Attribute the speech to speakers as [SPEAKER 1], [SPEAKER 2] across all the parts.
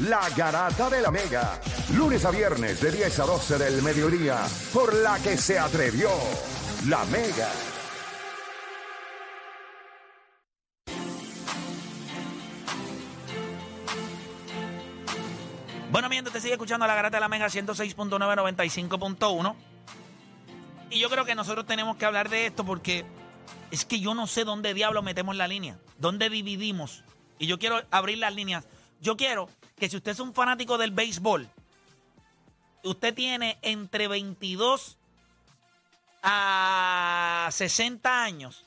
[SPEAKER 1] La Garata de la Mega. Lunes a viernes de 10 a 12 del mediodía. Por la que se atrevió La Mega.
[SPEAKER 2] Bueno, mientras te sigue escuchando la Garata de la Mega 106.9, 95.1. Y yo creo que nosotros tenemos que hablar de esto porque es que yo no sé dónde diablo metemos la línea, dónde dividimos. Y yo quiero abrir las líneas. Yo quiero que si usted es un fanático del béisbol, usted tiene entre 22 a 60 años,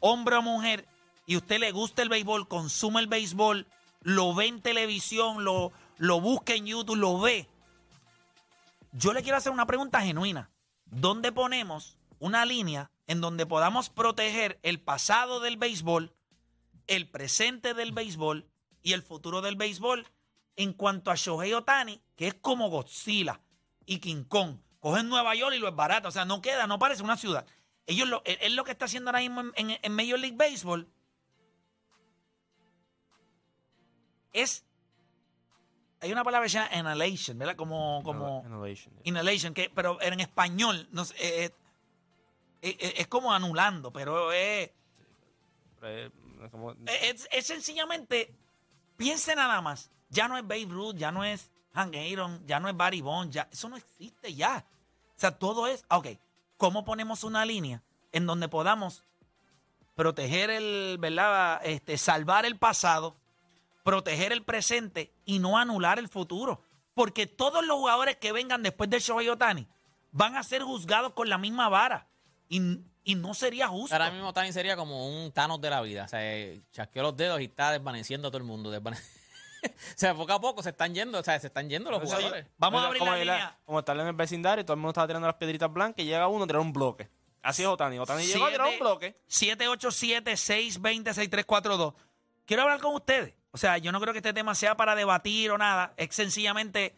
[SPEAKER 2] hombre o mujer, y usted le gusta el béisbol, consume el béisbol, lo ve en televisión, lo, lo busca en YouTube, lo ve. Yo le quiero hacer una pregunta genuina. ¿Dónde ponemos una línea en donde podamos proteger el pasado del béisbol, el presente del béisbol y el futuro del béisbol en cuanto a Shohei Otani, que es como Godzilla y King Kong? Cogen Nueva York y lo es barato, o sea, no queda, no parece una ciudad. Ellos lo, es lo que está haciendo ahora mismo en, en- en Major League Baseball. Es hay una palabra que se llama inhalation, ¿verdad? Como, como
[SPEAKER 3] Innovation.
[SPEAKER 2] inhalation, que, pero en español no sé, eh, eh, eh, es como anulando, pero es,
[SPEAKER 3] es
[SPEAKER 2] sencillamente, piense nada más, ya no es Babe Ruth, ya no es Hank Aaron, ya no es Barry Bonds, ya, eso no existe ya. O sea, todo es, ok, ¿cómo ponemos una línea en donde podamos proteger el, ¿verdad? Este, salvar el pasado, proteger el presente y no anular el futuro. Porque todos los jugadores que vengan después de Shohei Otani van a ser juzgados con la misma vara. Y, y no sería justo.
[SPEAKER 4] Ahora mismo Tani sería como un Thanos de la vida. O sea, eh, chasqueó los dedos y está desvaneciendo a todo el mundo. desvane- o sea, poco a poco se están yendo, o sea, se están yendo los jugadores.
[SPEAKER 2] Vamos a abrir
[SPEAKER 3] como
[SPEAKER 2] la línea.
[SPEAKER 3] Como estar en el vecindario y todo el mundo estaba tirando las piedritas blancas y llega uno a tirar un bloque. Así es Otani. Otani llegó a tirar un bloque.
[SPEAKER 2] 787-620-6342. Quiero hablar con ustedes. O sea, yo no creo que este tema sea para debatir o nada. Es sencillamente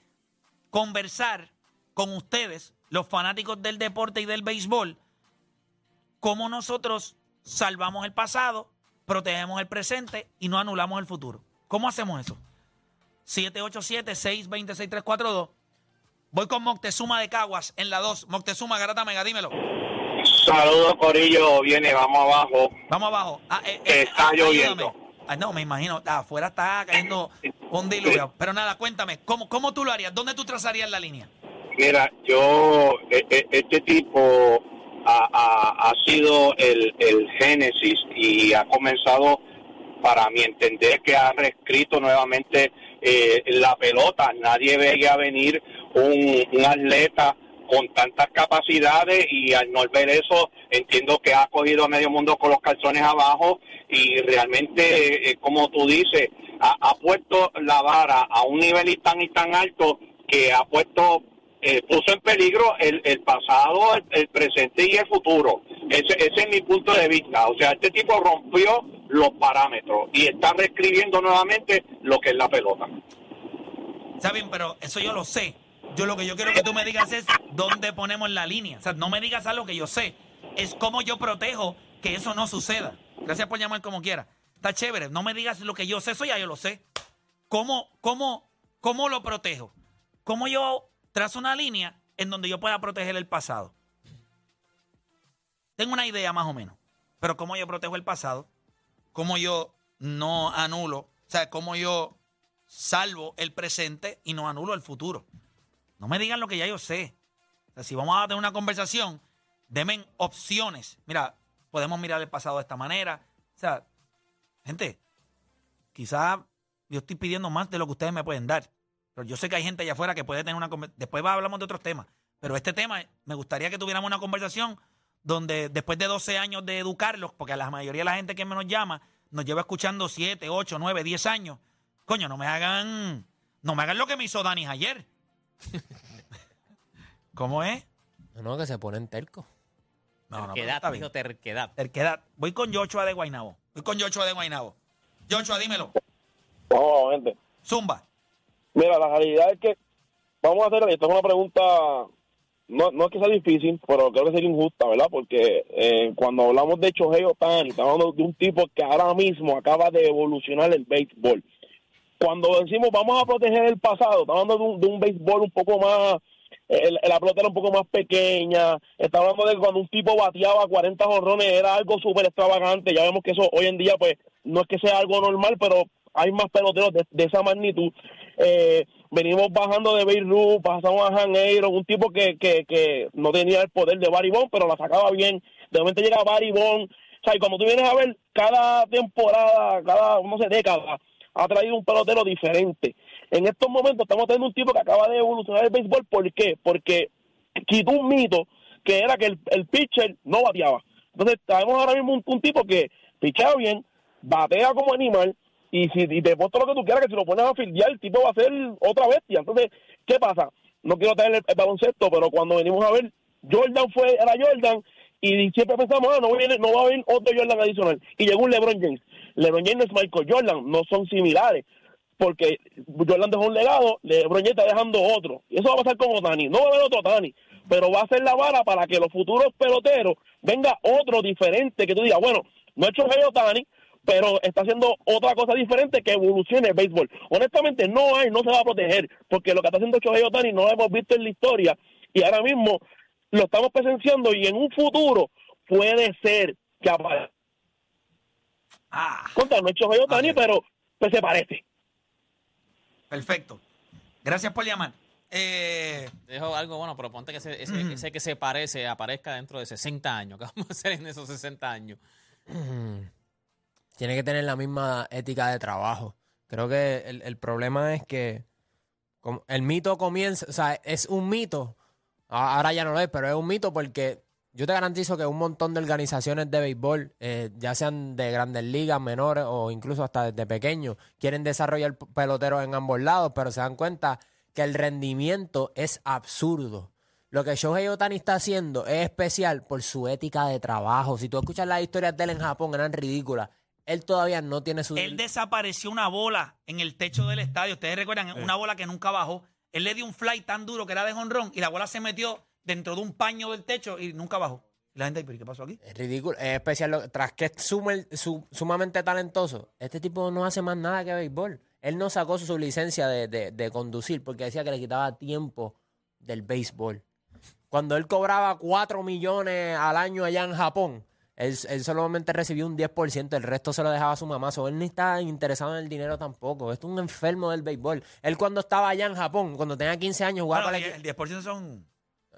[SPEAKER 2] conversar con ustedes, los fanáticos del deporte y del béisbol, cómo nosotros salvamos el pasado, protegemos el presente y no anulamos el futuro. ¿Cómo hacemos eso? 787-620-6342. Voy con Moctezuma de Caguas en la 2. Moctezuma, Garata Mega, dímelo.
[SPEAKER 5] Saludos, Corillo. Viene, vamos abajo.
[SPEAKER 2] Vamos abajo. Ah, eh,
[SPEAKER 5] Que está
[SPEAKER 2] ayúdame.
[SPEAKER 5] lloviendo.
[SPEAKER 2] Ah, no, me imagino. Ah, afuera está cayendo un diluvio. Pero nada, cuéntame, ¿cómo, ¿cómo tú lo harías? ¿Dónde tú trazarías la línea?
[SPEAKER 5] Mira, yo, e- e- este tipo ha, ha- sido el, el génesis y ha comenzado, para mi entender, que ha reescrito nuevamente eh, la pelota. Nadie veía venir un, un atleta con tantas capacidades y al no ver eso entiendo que ha cogido a medio mundo con los calzones abajo y realmente, eh, como tú dices, ha, ha puesto la vara a un nivel y tan y tan alto que ha puesto eh, puso en peligro el, el pasado, el, presente y el futuro. Ese, ese es mi punto de vista. O sea, este tipo rompió los parámetros y está reescribiendo nuevamente lo que es la pelota.
[SPEAKER 2] Está bien, pero eso yo lo sé. Yo lo que yo quiero que tú me digas es dónde ponemos la línea. O sea, no me digas algo que yo sé. Es cómo yo protejo que eso no suceda. Gracias por llamar como quiera. Está chévere. No me digas lo que yo sé, eso ya yo lo sé. ¿Cómo, cómo, cómo lo protejo? ¿Cómo yo trazo una línea en donde yo pueda proteger el pasado? Tengo una idea más o menos. Pero ¿cómo yo protejo el pasado? ¿Cómo yo no anulo? O sea, ¿cómo yo salvo el presente y no anulo el futuro? No me digan lo que ya yo sé. Si vamos a tener una conversación, denme opciones. Mira, podemos mirar el pasado de esta manera. O sea, gente, quizás yo estoy pidiendo más de lo que ustedes me pueden dar. Pero yo sé que hay gente allá afuera que puede tener una conversación. Después va- hablamos de otros temas. Pero este tema, me gustaría que tuviéramos una conversación donde después de 12 años de educarlos, porque a la mayoría de la gente que nos llama nos lleva escuchando 7, 8, 9, 10 años. Coño, no me hagan, no me hagan lo que me hizo Dani ayer. ¿Cómo es?
[SPEAKER 6] No, no, que se ponen tercos.
[SPEAKER 2] No, no,
[SPEAKER 4] terquedad,
[SPEAKER 2] bien.
[SPEAKER 4] dijo terquedad.
[SPEAKER 2] Terquedad. Voy con Joshua de Guainabo. Voy con Joshua de Guainabo. Joshua, dímelo.
[SPEAKER 7] Vamos, gente.
[SPEAKER 2] Zumba.
[SPEAKER 7] Mira, la realidad es que vamos a hacer esto es una pregunta, no, no es que sea difícil, pero creo que sería injusta, ¿verdad? Porque eh, cuando hablamos de Shohei Otani, estamos hablando de un tipo que ahora mismo acaba de evolucionar el béisbol. cuando decimos vamos a proteger el pasado, estamos hablando de un, de un béisbol un poco más, el- la pelota era un poco más pequeña, está hablando de cuando un tipo bateaba 40 jorrones, era algo súper extravagante, ya vemos que eso hoy en día pues no es que sea algo normal, pero hay más peloteros de, de esa magnitud. Eh, venimos bajando de Beirut, pasamos a Han Aaron, un tipo que, que, que no tenía el poder de Barry Bonds, pero la sacaba bien. De momento llega Barry Bonds. O sea, y cuando tú vienes a ver, cada temporada, cada, no sé, década, ha traído un pelotero diferente. En estos momentos estamos teniendo un tipo que acaba de evolucionar el béisbol. ¿Por qué? Porque quitó un mito que era que el, el pitcher no bateaba. Entonces, tenemos ahora mismo un, un tipo que pichea bien, batea como animal, y si y te puesto lo que tú quieras, que si lo pones a fildear, el tipo va a ser otra bestia. Entonces, ¿qué pasa? No quiero traer el, el baloncesto, pero cuando venimos a ver, Jordan fue, era Jordan, y siempre pensamos, ah, no, viene, no va a haber otro Jordan adicional. Y llegó un LeBron James. LeBron James es Michael Jordan, no son similares. Porque Jordan dejó un legado, LeBron James está dejando otro. Y eso va a pasar con Otani. No va a haber otro Otani, pero va a ser la vara para que los futuros peloteros venga otro diferente, que tú digas, bueno, no he hecho Otani, pero está haciendo otra cosa diferente que evolucione el béisbol. Honestamente, no hay, no se va a proteger, porque lo que está haciendo Otani no lo hemos visto en la historia, y ahora mismo lo estamos presenciando, y en un futuro puede ser que aparezca.
[SPEAKER 2] Ah,
[SPEAKER 7] Contra, no es Shohei Otani, pero pues, se parece.
[SPEAKER 2] perfecto. Gracias por llamar. Eh,
[SPEAKER 4] Dejo algo bueno, pero ponte que ese, ese, ese que se parece aparezca dentro de 60 años. ¿Qué vamos a hacer en esos 60 años?
[SPEAKER 6] Tiene que tener la misma ética de trabajo. Creo que el, el problema es que el mito comienza, o sea, es un mito. Ahora ya no lo es, pero es un mito porque yo te garantizo que un montón de organizaciones de béisbol, eh, ya sean de grandes ligas, menores o incluso hasta desde pequeños, quieren desarrollar peloteros en ambos lados, pero se dan cuenta que el rendimiento es absurdo. Lo que Shohei Otani está haciendo es especial por su ética de trabajo. Si tú escuchas las historias de él en Japón, eran ridículas. Él todavía no tiene su...
[SPEAKER 2] él desapareció una bola en el techo del estadio. Ustedes recuerdan, una bola que nunca bajó. Él le dio un fly tan duro que era de jonrón y la bola se metió dentro de un paño del techo y nunca bajó. Y la gente, ¿pero qué pasó aquí?
[SPEAKER 6] Es ridículo, es especial. lo- tras que es sumer- su- sumamente talentoso, este tipo no hace más nada que béisbol. Él no sacó su, su licencia de, de- de conducir porque decía que le quitaba tiempo del béisbol. Cuando él cobraba 4 millones al año allá en Japón, él, él solamente recibió un 10%, el resto se lo dejaba a su mamá. So, él ni está interesado en el dinero tampoco. Esto es un enfermo del béisbol. Él cuando estaba allá en Japón, cuando tenía 15 años, jugaba
[SPEAKER 2] Bueno,
[SPEAKER 6] para el
[SPEAKER 2] el 10% son...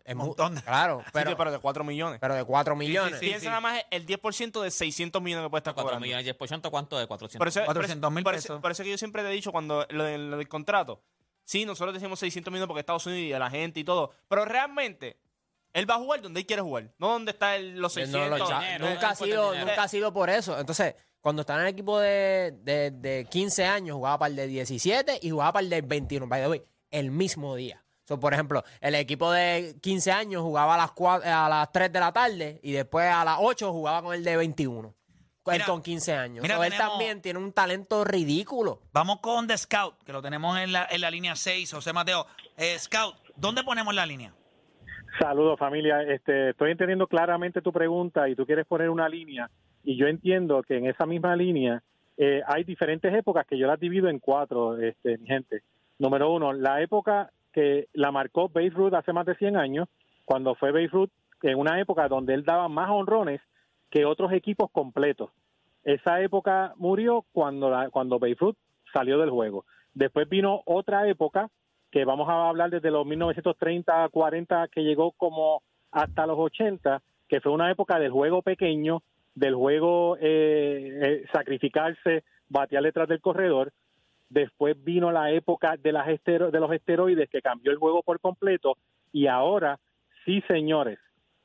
[SPEAKER 6] es
[SPEAKER 2] un montón.
[SPEAKER 6] Claro,
[SPEAKER 3] Pero,
[SPEAKER 6] pero,
[SPEAKER 3] sí, pero de 4 millones.
[SPEAKER 6] pero de 4 millones.
[SPEAKER 2] sí,
[SPEAKER 3] Piensa nada más el 10% de 600 millones que puede estar
[SPEAKER 4] 4
[SPEAKER 3] cobrando.
[SPEAKER 4] millones, 10%, ¿cuánto de 400?
[SPEAKER 3] Por eso, por eso-
[SPEAKER 2] 400 mil
[SPEAKER 3] por eso-
[SPEAKER 2] pesos.
[SPEAKER 3] por eso que yo siempre te he dicho cuando lo, de- lo del contrato. Sí, nosotros decimos 600 millones porque Estados Unidos y a la gente y todo. Pero realmente, él va a jugar donde él quiere jugar. No donde está el- los
[SPEAKER 6] No,
[SPEAKER 3] 600.
[SPEAKER 6] los cha-
[SPEAKER 4] dinero,
[SPEAKER 6] nunca, ha
[SPEAKER 4] no
[SPEAKER 6] sido,
[SPEAKER 4] dinero.
[SPEAKER 6] nunca ha sido por eso. Entonces, cuando estaba en el equipo de, de, de 15 años, jugaba para el de 17 y jugaba para el de 21. By the way, el mismo día. So, por ejemplo, el equipo de 15 años jugaba a las, 4, a las 3 de la tarde y después a las 8 jugaba con el de 21. Él
[SPEAKER 2] Mira,
[SPEAKER 6] con 15 años.
[SPEAKER 2] mira,
[SPEAKER 6] So, él
[SPEAKER 2] tenemos-
[SPEAKER 6] también tiene un talento ridículo.
[SPEAKER 2] Vamos con The Scout, que lo tenemos en la, en la línea 6, José Mateo. Eh, Scout, ¿dónde ponemos la línea?
[SPEAKER 8] Saludos familia, este, estoy entendiendo claramente tu pregunta y tú quieres poner una línea y yo entiendo que en esa misma línea eh, hay diferentes épocas que yo las divido en cuatro, este, mi gente. Número uno, la época que la marcó Babe Ruth hace más de 100 años, cuando fue Babe Ruth en una época donde él daba más honrones que otros equipos completos. Esa época murió cuando, la, cuando Babe Ruth salió del juego. Después vino otra época que vamos a hablar desde los 1930, 40, que llegó como hasta los 80, que fue una época del juego pequeño, del juego eh, eh, sacrificarse, batear detrás del corredor. Después vino la época de, las estero- de los esteroides que cambió el juego por completo y ahora, sí señores,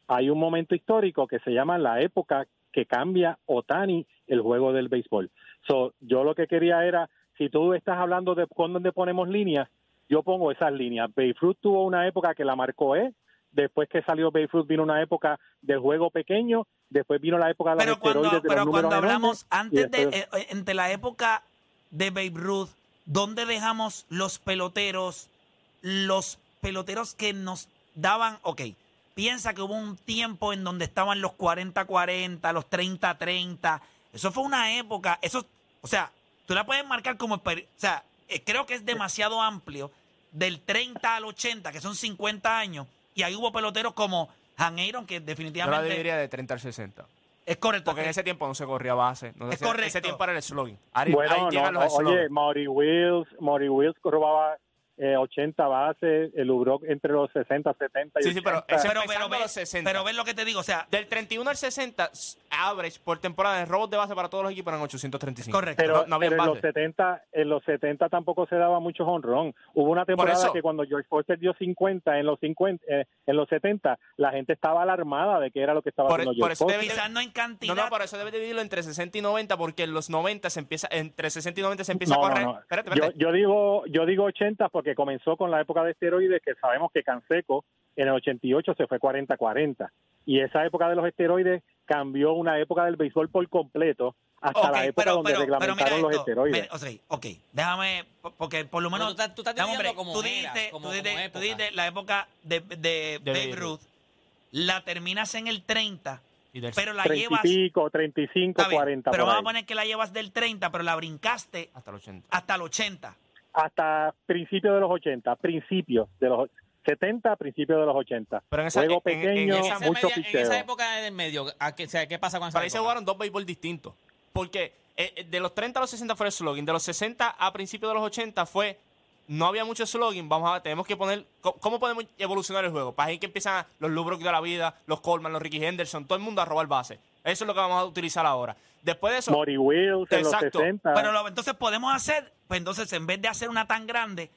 [SPEAKER 8] hay un momento histórico que se llama la época que cambia Otani el juego del béisbol. So, yo lo que quería era, si tú estás hablando de con dónde ponemos líneas, yo pongo esas líneas. Babe Ruth tuvo una época que la marcó él, después que salió Babe Ruth vino una época del juego pequeño, después vino la época de los
[SPEAKER 2] Pero cuando,
[SPEAKER 8] de
[SPEAKER 2] pero
[SPEAKER 8] los
[SPEAKER 2] cuando hablamos antes de, eh, eh, entre la época de Babe Ruth, ¿dónde dejamos los peloteros, los peloteros que nos daban, ok, piensa que hubo un tiempo en donde estaban los 40-40, los 30-30, eso fue una época, eso, o sea, tú la puedes marcar como, o sea, eh, creo que es demasiado amplio del 30 al 80, que son 50 años, y ahí hubo peloteros como Han Aaron, que
[SPEAKER 3] Yo la
[SPEAKER 2] definitivamente
[SPEAKER 3] diría de 30 al 60.
[SPEAKER 2] es correcto.
[SPEAKER 3] Porque en ese tiempo no se corría base. No se
[SPEAKER 2] Es
[SPEAKER 3] hacía-
[SPEAKER 2] correcto.
[SPEAKER 3] Ese tiempo era el slogan. Ahí,
[SPEAKER 8] Bueno,
[SPEAKER 3] ahí llegan
[SPEAKER 8] no,
[SPEAKER 3] los
[SPEAKER 8] no, oye. Maury Wills, Maury Wills robaba eh, 80 bases, el Ubrock entre los 60, 70 y
[SPEAKER 3] Sí, sí, pero
[SPEAKER 8] 80.
[SPEAKER 3] ese-
[SPEAKER 2] pero, pero, ve-
[SPEAKER 3] los 60.
[SPEAKER 2] pero ves lo que te digo, o sea,
[SPEAKER 3] Del 31 al 60, s- average por temporada de robos de base para todos los equipos eran 835.
[SPEAKER 2] correcto.
[SPEAKER 8] Pero,
[SPEAKER 3] no- no había
[SPEAKER 8] pero en los
[SPEAKER 3] base.
[SPEAKER 8] 70, en los 70 tampoco se daba mucho honrón. Hubo una temporada
[SPEAKER 3] eso.
[SPEAKER 8] que cuando George Foster dio 50 en los 50, eh, en los 70, la gente estaba alarmada de que era lo que estaba
[SPEAKER 3] Por-
[SPEAKER 8] haciendo
[SPEAKER 3] por
[SPEAKER 8] George
[SPEAKER 3] eso
[SPEAKER 8] Foster.
[SPEAKER 2] quizás no en cantidad.
[SPEAKER 3] No, no, por eso debe dividirlo entre 60 y 90, porque en los 90 se empieza, entre 60 y 90 se empieza
[SPEAKER 8] No,
[SPEAKER 3] a correr.
[SPEAKER 8] no.
[SPEAKER 3] Espérate,
[SPEAKER 8] Yo,
[SPEAKER 3] espérate.
[SPEAKER 8] yo digo yo digo 80 porque comenzó con la época de esteroides que sabemos que Canseco en el 88 se fue 40-40 y esa época de los esteroides cambió una época del béisbol por completo hasta la época
[SPEAKER 2] pero,
[SPEAKER 8] donde
[SPEAKER 2] pero,
[SPEAKER 8] reglamentaron los
[SPEAKER 2] esto.
[SPEAKER 8] esteroides.
[SPEAKER 2] Mira, o sea, ok, déjame, po- porque por lo
[SPEAKER 4] Pero
[SPEAKER 2] menos.
[SPEAKER 4] tú estás- tú dividiendo
[SPEAKER 2] break.
[SPEAKER 4] como
[SPEAKER 2] tú
[SPEAKER 4] eras,
[SPEAKER 2] dijiste,
[SPEAKER 4] como-
[SPEAKER 2] tú dijiste-
[SPEAKER 4] como
[SPEAKER 2] tú dijiste la época de, de,
[SPEAKER 3] De
[SPEAKER 2] Babe Ruth, la terminas en el 30,
[SPEAKER 3] Y del-
[SPEAKER 2] pero la
[SPEAKER 8] 30
[SPEAKER 2] llevas.
[SPEAKER 8] y pico, 35,
[SPEAKER 2] está bien,
[SPEAKER 8] 40
[SPEAKER 2] pero vamos a poner que la llevas del 30, pero la brincaste
[SPEAKER 3] hasta el 80.
[SPEAKER 2] hasta el 80.
[SPEAKER 8] Hasta principios de los 80, principios de los 70, principios de los 80.
[SPEAKER 3] Pero en esa-
[SPEAKER 8] Juego
[SPEAKER 3] en- en- en
[SPEAKER 8] pequeño,
[SPEAKER 3] esa
[SPEAKER 4] Ese
[SPEAKER 8] mucho
[SPEAKER 4] media- en esa época del medio, ¿a qué, o sea, ¿qué pasa con esa
[SPEAKER 3] Para ahí se jugaron dos béisbol distintos. Porque eh, eh, de los 30 a los 60 fue el slogan. De los 60 a principios de los 80 fue. No había mucho slogan. Vamos a tenemos que poner. ¿Cómo podemos evolucionar el juego? Para ahí que empiezan los Lubrock de la vida, los Coleman, los Ricky Henderson, todo el mundo a robar base. Eso es lo que vamos a utilizar ahora. Después de eso.
[SPEAKER 8] Maury Wills en
[SPEAKER 3] Exacto.
[SPEAKER 8] los 60.
[SPEAKER 2] Pero lo- entonces podemos hacer, pues entonces en vez de hacer una tan grande,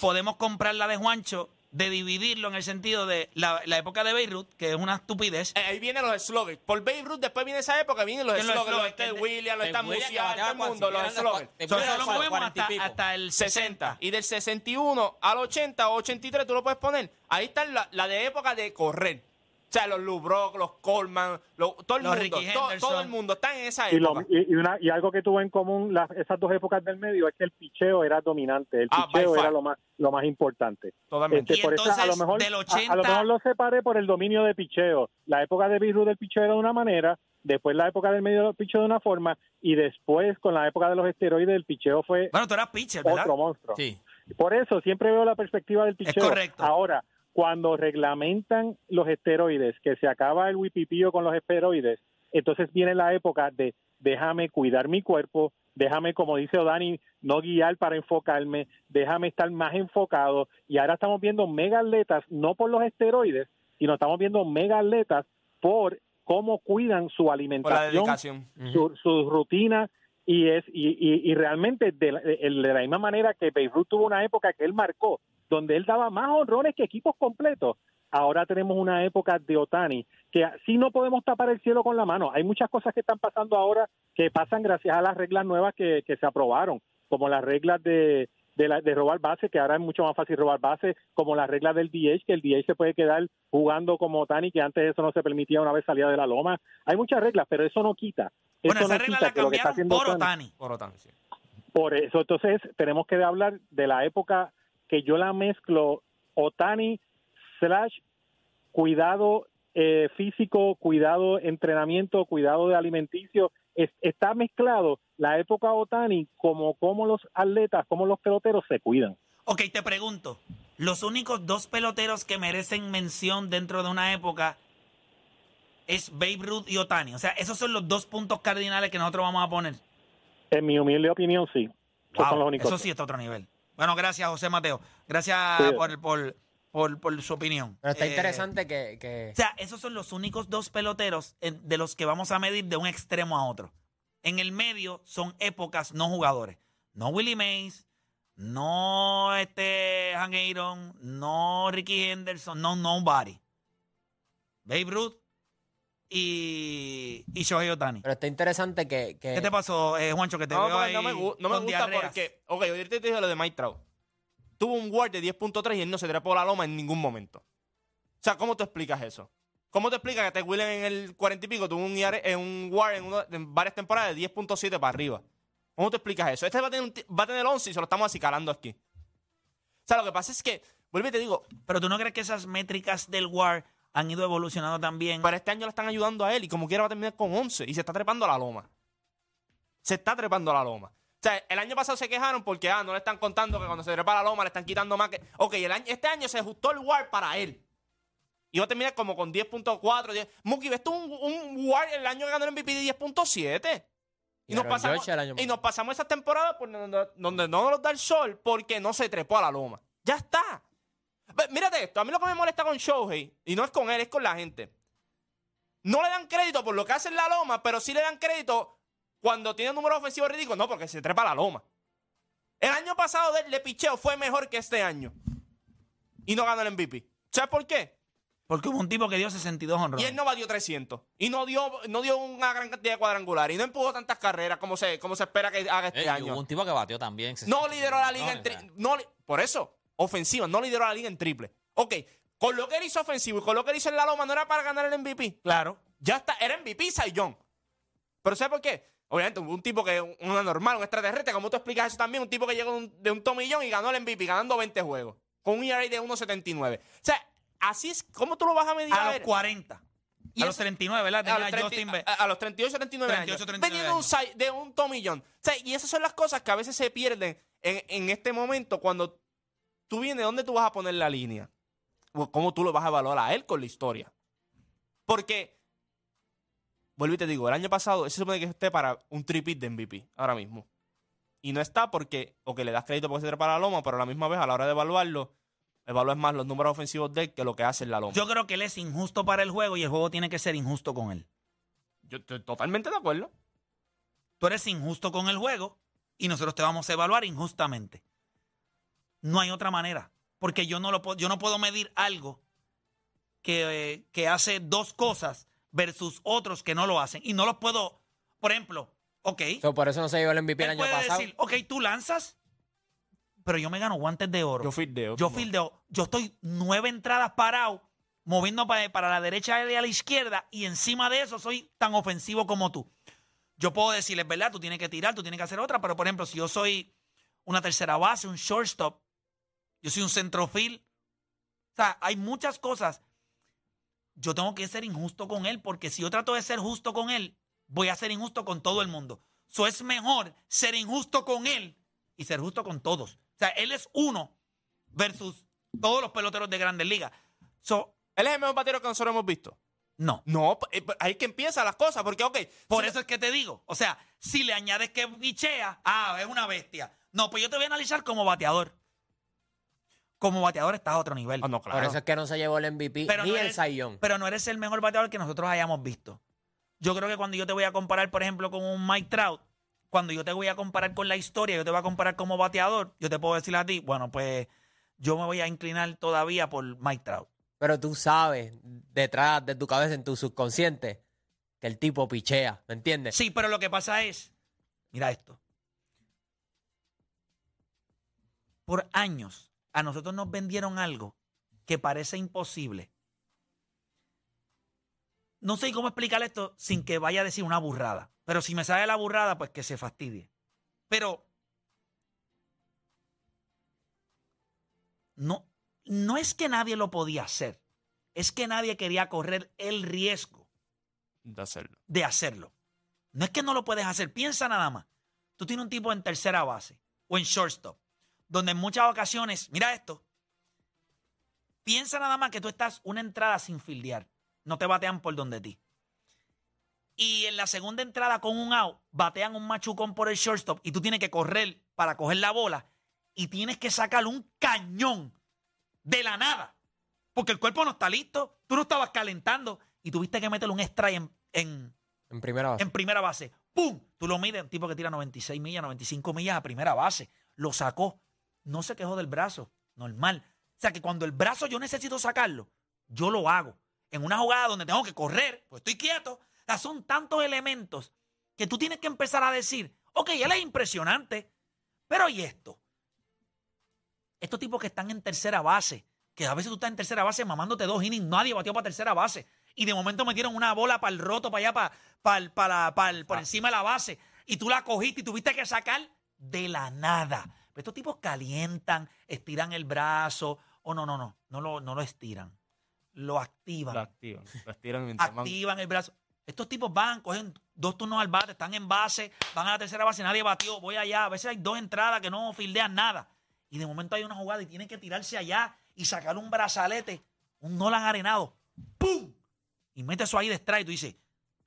[SPEAKER 2] podemos comprar la de Juancho, de dividirlo en el sentido de la, la época de Beirut, que es una estupidez.
[SPEAKER 3] eh, ahí vienen los slogans. Por Babe Ruth, después viene esa época, vienen los
[SPEAKER 2] ¿Quién los
[SPEAKER 3] slogans. Los
[SPEAKER 2] De-
[SPEAKER 3] Williams, los Musial,
[SPEAKER 4] que
[SPEAKER 3] todo el mundo, los slogans.
[SPEAKER 4] Ted
[SPEAKER 2] Entonces
[SPEAKER 4] Williams,
[SPEAKER 2] lo movemos
[SPEAKER 4] 40 y
[SPEAKER 2] hasta, hasta el 60.
[SPEAKER 3] 60. Y del 61 al 80 o 83 tú lo puedes poner. Ahí está la, la de época de correr. O sea, los Lubrock, los Coleman, lo- todo el
[SPEAKER 2] Los
[SPEAKER 3] mundo.
[SPEAKER 2] Ricky
[SPEAKER 3] to-
[SPEAKER 2] Henderson.
[SPEAKER 3] todo el mundo está en esa
[SPEAKER 8] Y, lo-
[SPEAKER 3] época.
[SPEAKER 8] y- y una- y algo que tuvo en común las, esas dos épocas del medio es que el picheo era dominante. El
[SPEAKER 3] Ah,
[SPEAKER 8] picheo era lo más lo más importante.
[SPEAKER 3] Totalmente.
[SPEAKER 2] Y
[SPEAKER 8] por eso, a
[SPEAKER 2] entonces,
[SPEAKER 8] lo mejor,
[SPEAKER 2] del
[SPEAKER 8] a- a,
[SPEAKER 2] 80
[SPEAKER 8] lo mejor lo separé por el dominio de picheo. La época de Virus del picheo era de una manera, después la época del medio del picheo de una forma, y después con la época de los esteroides el picheo fue
[SPEAKER 2] Bueno, tú eras pitcher, ¿verdad?
[SPEAKER 8] otro monstruo.
[SPEAKER 4] Sí.
[SPEAKER 8] Por eso siempre veo la perspectiva del picheo.
[SPEAKER 2] correcto.
[SPEAKER 8] Ahora, cuando reglamentan los esteroides, que se acaba el wipipío con los esteroides, entonces viene la época de déjame cuidar mi cuerpo, déjame, como dice Odani, no guiar para enfocarme, déjame estar más enfocado. Y ahora estamos viendo mega atletas, no por los esteroides, sino estamos viendo mega atletas por cómo cuidan su alimentación,
[SPEAKER 3] dedicación.
[SPEAKER 8] su, su rutina y es y, y, y realmente de la, de la misma manera que Beirut tuvo una época que él marcó donde él daba más honrones que equipos completos ahora tenemos una época de Otani que sí no podemos tapar el cielo con la mano hay muchas cosas que están pasando ahora que pasan gracias a las reglas nuevas que, que se aprobaron como las reglas de de, la, de robar base, que ahora es mucho más fácil robar base, como las reglas del DH, que el DH se puede quedar jugando como Otani, que antes eso no se permitía una vez salía de la loma. Hay muchas reglas, pero eso no quita.
[SPEAKER 2] Bueno,
[SPEAKER 8] eso
[SPEAKER 2] esa
[SPEAKER 8] no
[SPEAKER 2] regla
[SPEAKER 8] quita
[SPEAKER 2] la
[SPEAKER 8] que lo que está
[SPEAKER 2] cambiaron por Otani.
[SPEAKER 3] Por Otani, sí.
[SPEAKER 8] por eso, entonces, tenemos que hablar de la época que yo la mezclo Otani slash cuidado eh, físico, cuidado entrenamiento, cuidado de alimenticio. Es- está mezclado la época Otani como, como los atletas, como los peloteros se cuidan.
[SPEAKER 2] Ok, te pregunto. Los únicos dos peloteros que merecen mención dentro de una época es Babe Ruth y Otani. O sea, esos son los dos puntos cardinales que nosotros vamos a poner.
[SPEAKER 8] En mi humilde opinión, sí. Esos
[SPEAKER 2] Wow,
[SPEAKER 8] son los únicos.
[SPEAKER 2] eso sí está a otro nivel. Bueno, gracias, José Mateo. Gracias por, por, por, por su opinión.
[SPEAKER 6] Pero está
[SPEAKER 2] Eh,
[SPEAKER 6] interesante que, que
[SPEAKER 2] O sea, esos son los únicos dos peloteros en- de los que vamos a medir de un extremo a otro. En el medio son épocas, no jugadores. No Willie Mays, no este Han Aaron, no Ricky Henderson, no nobody. Babe Ruth y, y Shohei Otani.
[SPEAKER 6] pero está interesante que, que
[SPEAKER 2] ¿Qué te pasó, eh, Juancho, que te
[SPEAKER 3] No,
[SPEAKER 2] veo ahí
[SPEAKER 3] no me, gu- no me
[SPEAKER 2] con
[SPEAKER 3] gusta
[SPEAKER 2] diarreas?
[SPEAKER 3] porque. Ok, ahorita te dije lo de Mike Trout. Tuvo un WAR de 10.3 y él no se trepó la loma en ningún momento. O sea, ¿cómo tú explicas eso? ¿Cómo te explicas que Ted Williams en el 40 y pico tuvo un, IR en un WAR en, varias temporadas de 10.7 para arriba? ¿Cómo te explicas eso? Este va a tener, un ti- va a tener 11 y se lo estamos acicalando aquí. O sea, lo que pasa es que, vuelvo y te digo,
[SPEAKER 2] Pero tú no crees que esas métricas del WAR han ido evolucionando también.
[SPEAKER 3] para este año le están ayudando a él y como quiera va a terminar con 11 y se está trepando a la loma. Se está trepando a la loma. sea, el año pasado se quejaron porque ah, no le están contando que cuando se trepa la loma le están quitando más que. Ok, el año, este año se ajustó el WAR para él. Iba a terminar como con 10.4. 10. Mookie, ¿ves tú un, un WAR el año que ganó el MVP de 10.7? Y
[SPEAKER 6] Y
[SPEAKER 3] nos, pasamos, y nos pasamos esa temporada por donde, donde no nos da el sol porque no se trepó a la loma. Ya está. Mírate esto. A mí lo que me molesta con Shohei, y no es con él, es con la gente. No le dan crédito por lo que hace en la loma, pero sí le dan crédito cuando tiene un número ofensivo ridículo. No, porque se trepa a la loma. El año pasado de, de picheo fue mejor que este año. Y no ganó el MVP. ¿Sabes por qué?
[SPEAKER 2] Porque hubo un tipo que dio 62
[SPEAKER 3] Y
[SPEAKER 2] honrones.
[SPEAKER 3] él no batió 300. Y no dio, no dio una gran cantidad de cuadrangulares. Y no empujó tantas carreras como se, como se espera que haga este
[SPEAKER 4] Eh, y
[SPEAKER 3] año.
[SPEAKER 4] hubo un tipo que batió también.
[SPEAKER 3] No lideró la liga
[SPEAKER 4] No,
[SPEAKER 3] en no Por eso, ofensiva, no lideró la liga en triple. Ok, con lo que él hizo ofensivo y con lo que él hizo en la loma no era para ganar el MVP.
[SPEAKER 2] Claro.
[SPEAKER 3] Ya está, era MVP Young. Pero ¿sabes por qué? Obviamente, un tipo que un anormal, un extraterrestre, como tú explicas eso también, un tipo que llegó de un, de un tomillón y ganó el MVP, ganando 20 juegos, con un ERA de 1.79. O sea, así es, ¿cómo tú lo vas a medir?
[SPEAKER 2] A los
[SPEAKER 3] ver?
[SPEAKER 2] 40.
[SPEAKER 3] Y
[SPEAKER 2] a los
[SPEAKER 3] ese-
[SPEAKER 2] 39, ¿verdad?
[SPEAKER 3] a los, 30
[SPEAKER 2] Justin Be-
[SPEAKER 3] a- a los 38, 39
[SPEAKER 2] 38,
[SPEAKER 3] años.
[SPEAKER 2] 39
[SPEAKER 3] Vendiendo un,
[SPEAKER 2] años.
[SPEAKER 3] De un tomillón. O sea, y esas son las cosas que a veces se pierden en, en este momento cuando tú vienes, ¿dónde tú vas a poner la línea? O ¿Cómo tú lo vas a evaluar a él con la historia? Porque, vuelvo y te digo, el año pasado ese se supone que esté para un tripit de MVP, ahora mismo. Y no está porque, o que le das crédito porque se trepa la loma, pero a la misma vez a la hora de evaluarlo, evalúas más los números ofensivos de él que lo que hace en la loma.
[SPEAKER 2] Yo creo que él es injusto para el juego y el juego tiene que ser injusto con él.
[SPEAKER 3] Yo estoy totalmente de acuerdo.
[SPEAKER 2] Tú eres injusto con el juego y nosotros te vamos a evaluar injustamente. No hay otra manera. Porque yo no, lo puedo, yo no puedo medir algo que, eh, que hace dos cosas versus otros que no lo hacen. Y no los puedo, por ejemplo, ok.
[SPEAKER 6] So, por eso no se llevó el MVP el año
[SPEAKER 2] puede
[SPEAKER 6] pasado.
[SPEAKER 2] decir, ok, tú lanzas, pero yo me gano guantes de oro.
[SPEAKER 3] Yo fildeo.
[SPEAKER 2] Yo fildeo. Yo estoy nueve entradas parado, moviendo para, para la derecha y a la izquierda, y encima de eso soy tan ofensivo como tú. Yo puedo decirles, ¿verdad? Tú tienes que tirar, tú tienes que hacer otra, pero por ejemplo, si yo soy una tercera base, un shortstop, yo soy un centrofield. O sea, hay muchas cosas. Yo tengo que ser injusto con él, porque si yo trato de ser justo con él, voy a ser injusto con todo el mundo. So es mejor ser injusto con él y ser justo con todos. O sea, él es uno versus todos los peloteros de grandes ligas. So,
[SPEAKER 3] ¿Él es el mejor batero que nosotros hemos visto?
[SPEAKER 2] no.
[SPEAKER 3] No, eh, p- ahí que empiezan las cosas, porque, ok.
[SPEAKER 2] Por
[SPEAKER 3] si-
[SPEAKER 2] eso es que te digo. O sea, si le añades que bichea, ah, es una bestia. No, pues yo te voy a analizar como bateador. Como bateador estás a otro nivel.
[SPEAKER 3] Ah, no, claro.
[SPEAKER 6] Por eso es que no se llevó el MVP
[SPEAKER 2] Pero
[SPEAKER 6] ni
[SPEAKER 2] no
[SPEAKER 6] el
[SPEAKER 2] eres-
[SPEAKER 6] Young.
[SPEAKER 2] Pero no eres el mejor bateador que nosotros hayamos visto. Yo creo que cuando yo te voy a comparar, por ejemplo, con un Mike Trout, cuando yo te voy a comparar con la historia, yo te voy a comparar como bateador, yo te puedo decir a ti, bueno, pues yo me voy a inclinar todavía por Mike Trout.
[SPEAKER 6] Pero tú sabes, detrás de tu cabeza, en tu subconsciente, que el tipo pichea, ¿me entiendes?
[SPEAKER 2] Sí, pero lo que pasa es, mira esto. Por años a nosotros nos vendieron algo que parece imposible. No sé cómo explicar esto sin que vaya a decir una burrada. Pero si me sale la burrada, pues que se fastidie. Pero no, no es que nadie lo podía hacer. Es que nadie quería correr el riesgo
[SPEAKER 3] De hacerlo.
[SPEAKER 2] de hacerlo. No es que no lo puedes hacer, piensa nada más. Tú tienes un tipo en tercera base o en shortstop, donde en muchas ocasiones, mira esto, piensa nada más que tú estás una entrada sin fildear, no te batean por donde ti. Y en la segunda entrada con un out, batean un machucón por el shortstop y tú tienes que correr para coger la bola y tienes que sacar un cañón de la nada. Porque el cuerpo no está listo, tú no estabas calentando y tuviste que meterle un strike en- en,
[SPEAKER 6] En primera base.
[SPEAKER 2] en primera base. ¡Pum! Tú lo mides, un tipo que tira 96 millas, 95 millas a primera base. Lo sacó. No se quejó del brazo. Normal. O sea que cuando el brazo yo necesito sacarlo, yo lo hago. En una jugada donde tengo que correr, pues estoy quieto. O sea, son tantos elementos que tú tienes que empezar a decir, ok, él es impresionante, pero ¿y esto? Estos tipos que están en tercera base, que a veces tú estás en tercera base mamándote dos innings, nadie batió para tercera base. Y de momento metieron una bola para el roto, para allá, para, para, para, para- por encima de la base. Y tú la cogiste y tuviste que sacar de la nada. Estos tipos calientan, estiran el brazo. O no, no, no, no lo, no lo estiran. Lo activan.
[SPEAKER 3] Lo activan. Lo estiran mientras
[SPEAKER 2] activan el brazo. Estos tipos van, cogen dos turnos al bate, están en base, van a la tercera base, nadie batió, voy allá. A veces hay dos entradas que no fildean nada. Y de momento hay una jugada y tienen que tirarse allá y sacar un brazalete, un Nolan arenado. ¡Pum! Y mete eso ahí de strike. Y tú dices,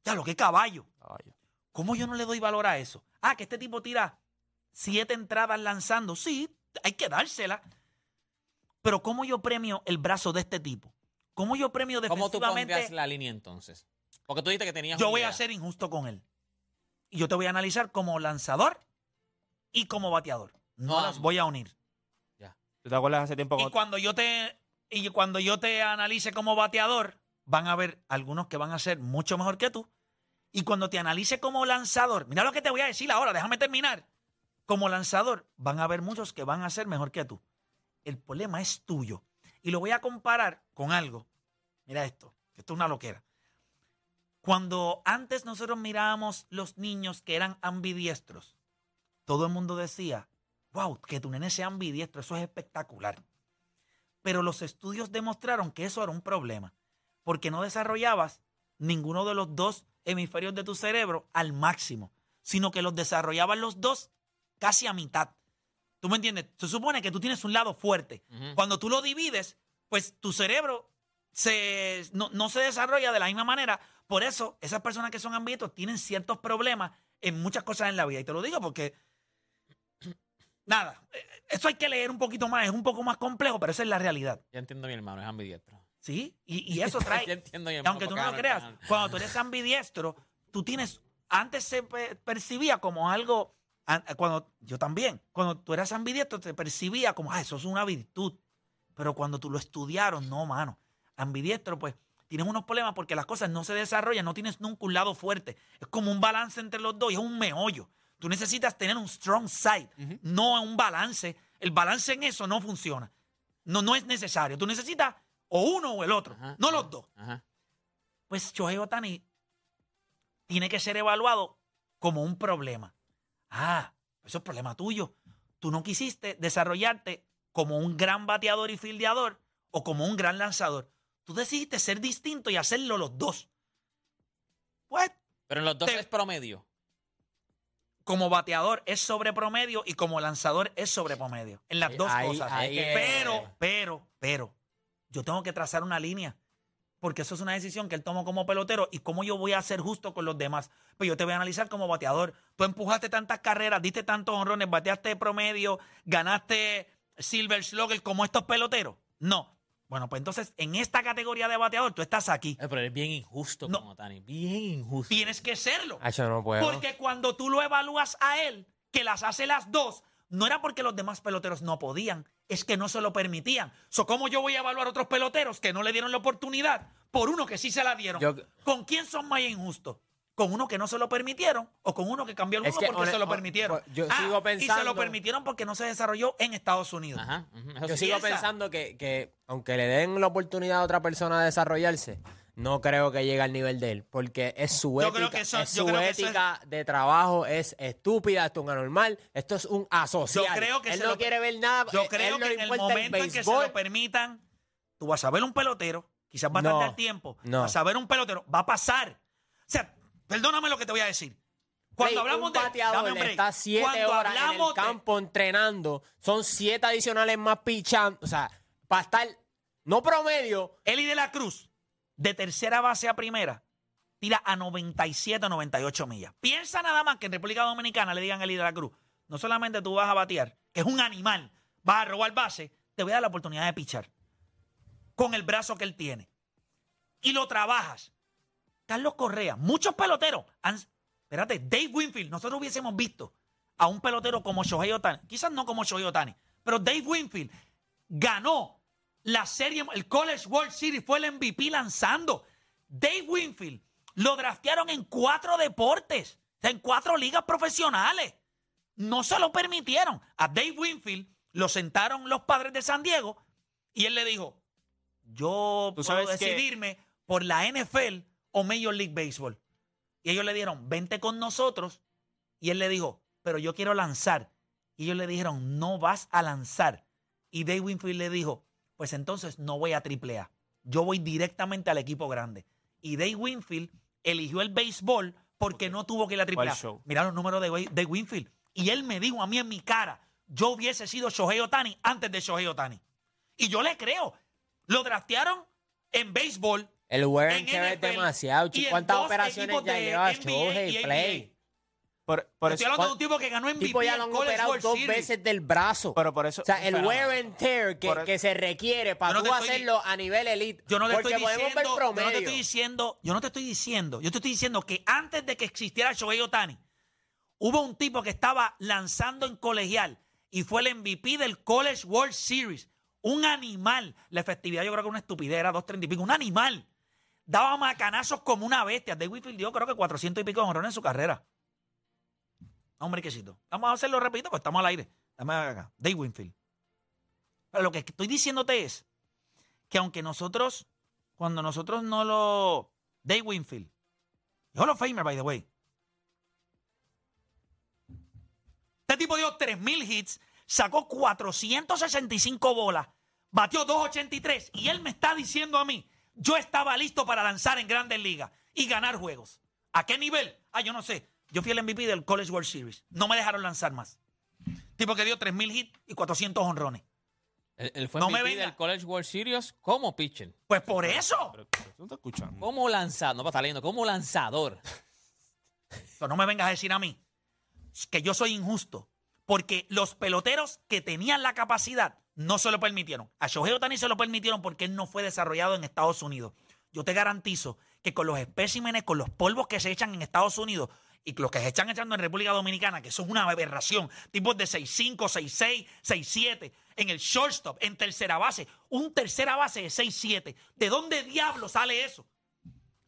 [SPEAKER 2] ya lo que caballo.
[SPEAKER 3] Caballo.
[SPEAKER 2] ¿Cómo yo no le doy valor a eso? Ah, que este tipo tira siete entradas lanzando. Sí, hay que dársela. Pero ¿cómo yo premio el brazo de este tipo? ¿Cómo yo premio
[SPEAKER 4] ¿Cómo tú
[SPEAKER 2] defensivamente?
[SPEAKER 4] cambias la línea entonces? Porque tú dijiste que tenías
[SPEAKER 2] Yo voy a ser injusto con él. Y yo te voy a analizar como lanzador y como bateador. No las voy a unir.
[SPEAKER 3] ¿Tú te acuerdas hace tiempo
[SPEAKER 2] Y
[SPEAKER 3] cuando
[SPEAKER 2] cuando yo te y cuando yo te analice como bateador, van a haber algunos que van a ser mucho mejor que tú. Y cuando te analice como lanzador, mira lo que te voy a decir ahora, déjame terminar. Como lanzador, van a haber muchos que van a ser mejor que tú. El problema es tuyo. Y lo voy a comparar con algo. Mira esto, que esto es una loquera. Cuando antes nosotros mirábamos los niños que eran ambidiestros, todo el mundo decía, wow, que tu nene sea ambidiestro, eso es espectacular. Pero los estudios demostraron que eso era un problema, porque no desarrollabas ninguno de los dos hemisferios de tu cerebro al máximo, sino que los desarrollaban los dos casi a mitad. ¿Tú me entiendes? Se supone que tú tienes un lado fuerte. Cuando tú lo divides, pues tu cerebro se, no, no se desarrolla de la misma manera. Por eso, esas personas que son ambidiestros tienen ciertos problemas en muchas cosas en la vida. Y te lo digo porque, nada, eh, eso hay que leer un poquito más, es un poco más complejo, pero esa es la realidad.
[SPEAKER 4] Ya entiendo mi hermano, es ambidiestro.
[SPEAKER 2] ¿Sí? Y, y eso trae,
[SPEAKER 4] Ya entiendo mi
[SPEAKER 2] y
[SPEAKER 4] hermano.
[SPEAKER 2] aunque tú no lo creas, cuando tú eres ambidiestro, tú tienes, antes se pe- percibía como algo, cuando yo también, cuando tú eras ambidiestro te percibía como, ah, eso es una virtud. Pero cuando tú lo estudiaron, no, mano. Ambidiestro, pues, tienes unos problemas porque las cosas no se desarrollan, no tienes nunca un lado fuerte. Es como un balance entre los dos y es un meollo. Tú necesitas tener un strong side, no un balance. El balance en eso no funciona. No, no es necesario. Tú necesitas o uno o el otro,
[SPEAKER 4] Ajá,
[SPEAKER 2] no
[SPEAKER 4] ajá,
[SPEAKER 2] los dos
[SPEAKER 4] Ajá.
[SPEAKER 2] pues Shohei Otani tiene que ser evaluado como un problema. Ah, eso es problema tuyo. Tú no quisiste desarrollarte como un gran bateador y fildeador o como un gran lanzador. Tú decidiste ser distinto y hacerlo los dos. Pues
[SPEAKER 4] Pero en los dos
[SPEAKER 2] Te-
[SPEAKER 4] es promedio.
[SPEAKER 2] como bateador es sobre promedio y como lanzador es sobre promedio. En las
[SPEAKER 6] Ahí-
[SPEAKER 2] dos
[SPEAKER 6] ahí-
[SPEAKER 2] cosas.
[SPEAKER 6] ahí
[SPEAKER 2] Pero, pero, pero, yo tengo que trazar una línea. Porque eso es una decisión que él tomó como pelotero y cómo yo voy a ser justo con los demás. Pues yo te voy a analizar como bateador. Tú empujaste tantas carreras, diste tantos honrones, bateaste promedio, ganaste Silver Slugger como estos peloteros. No. Bueno, pues entonces en esta categoría de bateador tú estás aquí.
[SPEAKER 4] Eh, pero es bien injusto
[SPEAKER 2] No.
[SPEAKER 4] con Otani. Bien injusto.
[SPEAKER 2] Tienes que serlo.
[SPEAKER 6] Ah, yo no puedo.
[SPEAKER 2] Porque cuando tú lo evalúas a él, que las hace las dos, no era porque los demás peloteros no podían, es que no se lo permitían. So, ¿Cómo yo voy a evaluar otros peloteros que no le dieron la oportunidad por uno que sí se la dieron?
[SPEAKER 6] Yo-
[SPEAKER 2] ¿Con quién son más injustos? ¿Con uno que no se lo permitieron o con uno que cambió el
[SPEAKER 6] que,
[SPEAKER 2] porque se lo permitieron?
[SPEAKER 6] pues, yo
[SPEAKER 2] Ah,
[SPEAKER 6] sigo
[SPEAKER 2] Y se lo permitieron porque no se desarrolló en Estados Unidos.
[SPEAKER 4] Ajá.
[SPEAKER 6] Yo sigo pensando que, que aunque le den la oportunidad a otra persona de desarrollarse, no creo que llegue al nivel de él, porque es su
[SPEAKER 2] Yo
[SPEAKER 6] ética,
[SPEAKER 2] creo que eso-
[SPEAKER 6] es
[SPEAKER 2] yo
[SPEAKER 6] su
[SPEAKER 2] creo que eso
[SPEAKER 6] ética de trabajo es estúpida, esto es un anormal, esto es un asocial.
[SPEAKER 2] Yo creo que
[SPEAKER 6] él
[SPEAKER 2] se
[SPEAKER 6] no
[SPEAKER 2] lo-
[SPEAKER 6] quiere ver nada,
[SPEAKER 2] Yo
[SPEAKER 6] él
[SPEAKER 2] creo que en el momento en que se lo permitan, tú vas a ver un pelotero, quizás va a
[SPEAKER 6] No,
[SPEAKER 2] tardar tiempo,
[SPEAKER 6] no.
[SPEAKER 2] vas a ver un pelotero, va a pasar. O sea, perdóname lo que te voy a decir. Cuando
[SPEAKER 6] Play,
[SPEAKER 2] hablamos
[SPEAKER 6] un
[SPEAKER 2] de
[SPEAKER 6] bateador
[SPEAKER 2] dame un break.
[SPEAKER 6] está siete
[SPEAKER 2] Cuando
[SPEAKER 6] horas en el
[SPEAKER 2] de-
[SPEAKER 6] campo entrenando, son siete adicionales más pichando, o sea, para estar no promedio,
[SPEAKER 2] Eli de la Cruz, de tercera base a primera, tira a 97 o 98 millas. Piensa nada más que en República Dominicana le digan a Eli de la Cruz, no solamente tú vas a batear, que es un animal, vas a robar base, te voy a dar la oportunidad de pichar con el brazo que él tiene. Y lo trabajas. Carlos Correa, muchos peloteros han... Espérate, Dave Winfield, nosotros hubiésemos visto a un pelotero como Shohei Otani, quizás no como Shohei Otani, pero Dave Winfield ganó la serie, el College World Series, fue el MVP lanzando. Dave Winfield lo draftearon en cuatro deportes, en cuatro ligas profesionales. No se lo permitieron. A Dave Winfield lo sentaron los padres de San Diego y él le dijo, yo
[SPEAKER 3] Tú
[SPEAKER 2] puedo
[SPEAKER 3] sabes que-
[SPEAKER 2] decidirme por la NFL o Major League Baseball. Y ellos le dieron, vente con nosotros. Y él le dijo, pero yo quiero lanzar. Y ellos le dijeron, no vas a lanzar. Y Dave Winfield le dijo, pues entonces no voy a AAA. Yo voy directamente al equipo grande. Y Dave Winfield eligió el béisbol porque no tuvo que ir a la
[SPEAKER 3] ¿Cuál
[SPEAKER 2] AAA. Mira los números de, Winfield. Y él me dijo a mí en mi cara, yo hubiese sido Shohei Otani antes de Shohei Otani. Y yo le creo. Lo draftearon en béisbol.
[SPEAKER 6] El wear
[SPEAKER 2] en
[SPEAKER 6] and tear es
[SPEAKER 2] NFL,
[SPEAKER 6] demasiado. chico. ¿Cuántas operaciones ya lleva Shohei Play?
[SPEAKER 3] Por, por
[SPEAKER 2] Estoy
[SPEAKER 3] eso,
[SPEAKER 2] hablando de un tipo que ganó MVP
[SPEAKER 6] tipo ya
[SPEAKER 2] en
[SPEAKER 6] lo han operado
[SPEAKER 2] World
[SPEAKER 6] dos veces del brazo.
[SPEAKER 3] pero por eso.
[SPEAKER 6] o sea, el
[SPEAKER 3] Pero-
[SPEAKER 6] wear and tear que, que se requiere para
[SPEAKER 2] no
[SPEAKER 6] tú
[SPEAKER 2] estoy-
[SPEAKER 6] hacerlo a nivel elite.
[SPEAKER 2] Yo no te
[SPEAKER 6] porque
[SPEAKER 2] estoy diciendo,
[SPEAKER 6] ver
[SPEAKER 2] yo no te estoy diciendo, yo no te estoy diciendo, yo te estoy diciendo que antes de que existiera Shohei Otani, hubo un tipo que estaba lanzando en colegial y fue el MVP del College World Series. Un animal. La efectividad yo creo que una estupidez, era 2.30 y pico. Un animal. Daba macanazos como una bestia. Dave Whitfield dio creo que 400 y pico de en su carrera. Hombre, quesito. Vamos a hacerlo, repito, porque estamos al aire. Dame acá. Dave Winfield. Pero lo que estoy diciéndote es que aunque nosotros, cuando nosotros no lo... Dave Winfield. Hall of Famer, by the way. Este tipo dio 3.000 hits, sacó 465 bolas, batió 283 y él me está diciendo a mí, yo estaba listo para lanzar en grandes ligas y ganar juegos. ¿A qué nivel? Ah, yo no sé. Yo fui el MVP del College World Series. No me dejaron lanzar más. Tipo que dio 3.000 hits y 400 honrones.
[SPEAKER 4] Él, él fue
[SPEAKER 2] No me
[SPEAKER 4] MVP
[SPEAKER 2] venga.
[SPEAKER 4] del College World Series como pitcher.
[SPEAKER 2] Pues por eso.
[SPEAKER 3] Pero, pero tú no escuchando.
[SPEAKER 4] Como lanzador. No, para estar leyendo. Como lanzador.
[SPEAKER 2] Pero no me vengas a decir a mí que yo soy injusto. Porque los peloteros que tenían la capacidad no se lo permitieron. A Shohei Otani se lo permitieron porque él no fue desarrollado en Estados Unidos. Yo te garantizo que con los espécimenes, con los polvos que se echan en Estados Unidos y los que se están echando en República Dominicana, que eso es una aberración, tipos de 6'5, 6'6, 6'7, en el shortstop, en tercera base, un tercera base de 6'7. ¿De dónde diablo sale eso?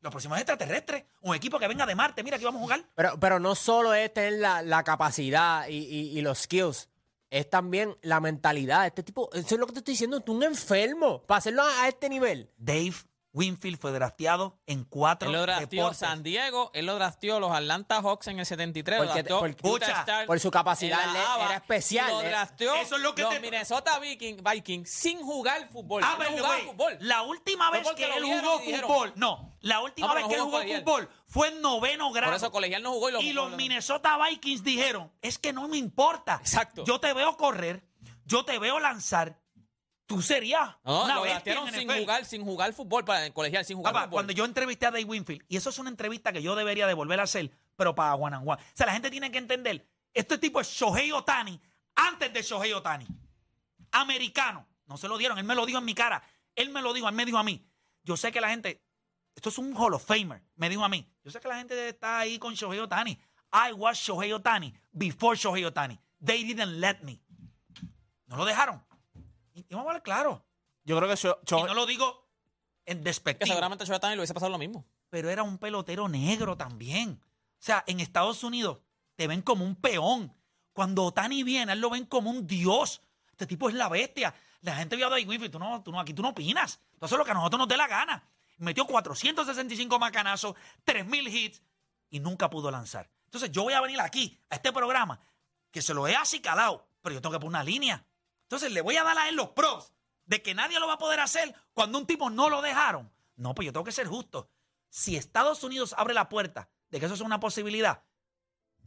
[SPEAKER 2] Los próximos extraterrestres, un equipo que venga de Marte, mira, aquí vamos a jugar.
[SPEAKER 6] Pero, pero no solo es tener la, la capacidad y, y- y los skills, es también la mentalidad. Este tipo, eso es lo que te estoy diciendo, tú un enfermo para hacerlo a, a este nivel.
[SPEAKER 2] Dave Winfield fue drafteado en cuatro
[SPEAKER 4] Él lo drafteó
[SPEAKER 2] deportes.
[SPEAKER 4] San Diego, él lo drafteó los Atlanta Hawks en el 73,
[SPEAKER 6] Porque
[SPEAKER 4] lo
[SPEAKER 6] porque-
[SPEAKER 4] Stars
[SPEAKER 6] por su capacidad,
[SPEAKER 4] en la
[SPEAKER 6] él
[SPEAKER 4] ABA,
[SPEAKER 6] era especial,
[SPEAKER 4] lo
[SPEAKER 6] eh.
[SPEAKER 4] drafteó
[SPEAKER 2] Eso es lo que
[SPEAKER 4] los
[SPEAKER 2] te-
[SPEAKER 4] Minnesota Viking- Vikings sin jugar fútbol.
[SPEAKER 2] Ah, the
[SPEAKER 4] jugaba
[SPEAKER 2] way,
[SPEAKER 4] fútbol.
[SPEAKER 2] La última vez que él jugó
[SPEAKER 4] dijeron-
[SPEAKER 2] fútbol, no, la última
[SPEAKER 4] No,
[SPEAKER 2] vez que él jugó
[SPEAKER 4] colegial.
[SPEAKER 2] fútbol fue en noveno grado.
[SPEAKER 4] Por eso colegial no jugó y lo
[SPEAKER 2] y los
[SPEAKER 4] lo-
[SPEAKER 2] Minnesota Vikings dijeron, es que no me importa.
[SPEAKER 4] Exacto.
[SPEAKER 2] Yo te veo correr, yo te veo lanzar, tú serías
[SPEAKER 4] No,
[SPEAKER 2] una
[SPEAKER 4] lo sin
[SPEAKER 2] NFL.
[SPEAKER 4] jugar, sin jugar fútbol para el colegial, sin jugar
[SPEAKER 2] Papá,
[SPEAKER 4] fútbol.
[SPEAKER 2] cuando yo entrevisté a Dave Winfield, y eso es una entrevista que yo debería de volver a hacer, pero para one. O sea, la gente tiene que entender, este tipo es Shohei Otani antes de Shohei Otani. Americano. No se lo dieron, él me lo dijo en mi cara. Él me lo dijo, él me dijo a mí. Yo sé que la gente, esto es un Hall of Famer, me dijo a mí. Yo sé que la gente está ahí con Shohei Otani. I was Shohei Otani before Shohei Otani. They didn't let me. No lo dejaron. Y, y vamos a hablar claro.
[SPEAKER 3] Yo creo que Sho-
[SPEAKER 2] Y
[SPEAKER 3] Shohei-
[SPEAKER 2] no lo digo en
[SPEAKER 4] que
[SPEAKER 2] despectivo
[SPEAKER 4] seguramente Shohei Ohtani le hubiese pasado lo mismo.
[SPEAKER 2] pero era un pelotero negro también. O sea, en Estados Unidos te ven como un peón. Cuando Otani viene, él lo ven como un dios. Este tipo es la bestia. La gente vio a Dave Winfield, tú no, tú no, aquí tú no opinas. Tú haces lo que a nosotros nos dé la gana. Metió 465 macanazos, 3.000 hits y nunca pudo lanzar. Entonces yo voy a venir aquí, a este programa, que se lo he acicalado, pero yo tengo que poner una línea. Entonces le voy a dar a él los props de que nadie lo va a poder hacer cuando un tipo no lo dejaron. No, pues yo tengo que ser justo. Si Estados Unidos abre la puerta de que eso es una posibilidad,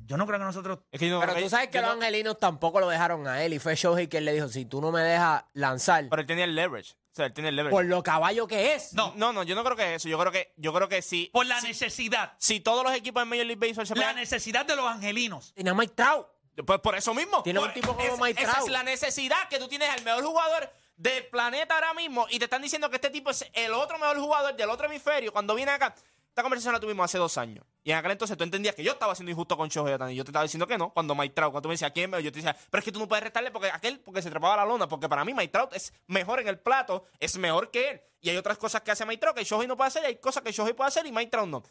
[SPEAKER 2] yo no creo que nosotros...
[SPEAKER 3] es que no
[SPEAKER 6] Pero tú sabes que los
[SPEAKER 3] no-
[SPEAKER 6] angelinos tampoco lo dejaron a él y fue Shohei quien le dijo, si tú no me dejas lanzar,
[SPEAKER 3] Pero él tenía el leverage. O sea, él tenía el leverage.
[SPEAKER 6] por lo caballo que es.
[SPEAKER 2] No.
[SPEAKER 3] No, no, yo no creo que eso. Yo creo que, yo creo que si,
[SPEAKER 2] Por la necesidad,
[SPEAKER 3] si todos los equipos en Major League Baseball se
[SPEAKER 2] la
[SPEAKER 3] pegan,
[SPEAKER 2] necesidad de los angelinos.
[SPEAKER 6] Tiene a Mike Trout.
[SPEAKER 3] Pues por eso mismo.
[SPEAKER 6] Tiene un
[SPEAKER 3] Por-
[SPEAKER 6] tipo como
[SPEAKER 3] es- Esa es la necesidad que tú tienes al mejor jugador del planeta ahora mismo y te están diciendo que este tipo es el otro mejor jugador del otro hemisferio. Cuando viene acá, esta conversación la tuvimos hace dos años. Y en aquel entonces tú entendías que yo estaba siendo injusto con Shohei Ohtani. Yo te estaba diciendo que no. Cuando Mike Trout, cuando tú me decías quién yo te decía, pero es que tú no puedes restarle porque aquel, porque se trepaba la lona. Porque para mí Mike Trout es mejor en el plato, es mejor que él. Y hay otras cosas que hace Mike Trout que Shohei no puede hacer y hay cosas que Shohei puede hacer y Mike Trout no.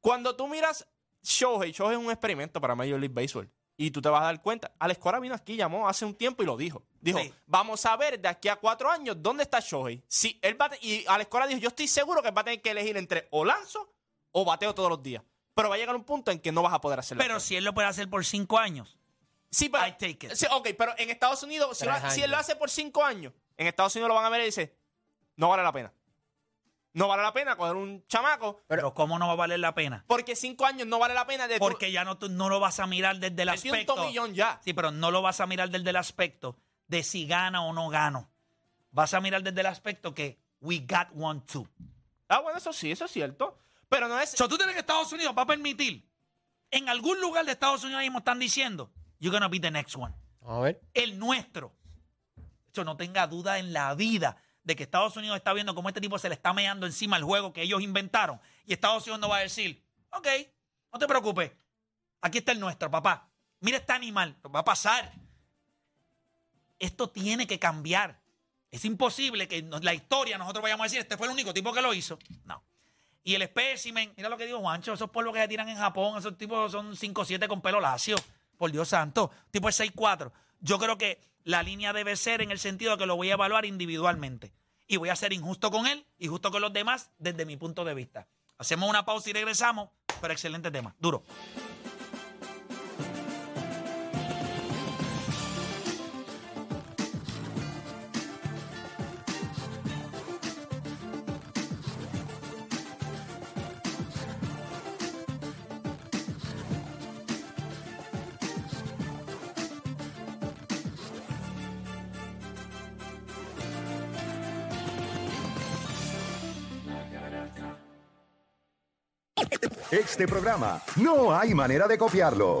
[SPEAKER 3] Cuando tú miras Shohei, Shohei es un experimento para Major League Baseball. Y tú te vas a dar cuenta. Alex Cora vino aquí, llamó hace un tiempo y lo dijo. Dijo,
[SPEAKER 2] Sí.
[SPEAKER 3] vamos a ver de aquí a cuatro años dónde está Shohei. Si él va y Alex Cora dijo, yo estoy seguro que va a tener que elegir entre o lanzo o bateo todos los días. Pero va a llegar un punto en que no vas a poder hacerlo.
[SPEAKER 2] Pero si él lo puede hacer por cinco años,
[SPEAKER 3] sí, pero,
[SPEAKER 2] I take it.
[SPEAKER 3] sí, ok, pero en Estados Unidos, si, si él lo hace por cinco años, en Estados Unidos lo van a ver y dice, no vale la pena. No vale la pena coger un chamaco
[SPEAKER 2] Pero ¿cómo no va a valer la pena?
[SPEAKER 3] porque cinco años no vale la pena de tu-
[SPEAKER 2] Porque ya no, tú no lo vas a mirar desde el
[SPEAKER 3] Él tiene un
[SPEAKER 2] aspecto.
[SPEAKER 3] tomillón ya.
[SPEAKER 2] Sí, pero no lo vas a mirar desde el aspecto de si gana o no gano. Vas a mirar desde el aspecto que we got one too.
[SPEAKER 3] Ah, bueno, eso sí, eso es cierto. Pero no es.
[SPEAKER 2] So, tú tienes que Estados Unidos va a permitir. En algún lugar de Estados Unidos mismo están diciendo, you're gonna be the next one.
[SPEAKER 6] A ver.
[SPEAKER 2] El nuestro. Yo no tenga duda en la vida de que Estados Unidos está viendo cómo este tipo se le está meando encima el juego que ellos inventaron. Y Estados Unidos no va a decir, ok, no te preocupes. Aquí está el nuestro, papá. Mira este animal. Va a pasar. Esto tiene que cambiar. Es imposible que la historia nosotros vayamos a decir, este fue el único tipo que lo hizo. No. Y el espécimen, mira lo que dijo Juancho, esos polvos que se tiran en Japón, esos tipos son 5'7 con pelo lacio. Por Dios santo, tipo es 6'4. Yo creo que la línea debe ser en el sentido de que lo voy a evaluar individualmente. Y voy a ser injusto con él y justo con los demás desde mi punto de vista. Hacemos una pausa y regresamos, pero excelente tema. Duro.
[SPEAKER 1] Este programa no hay manera de copiarlo.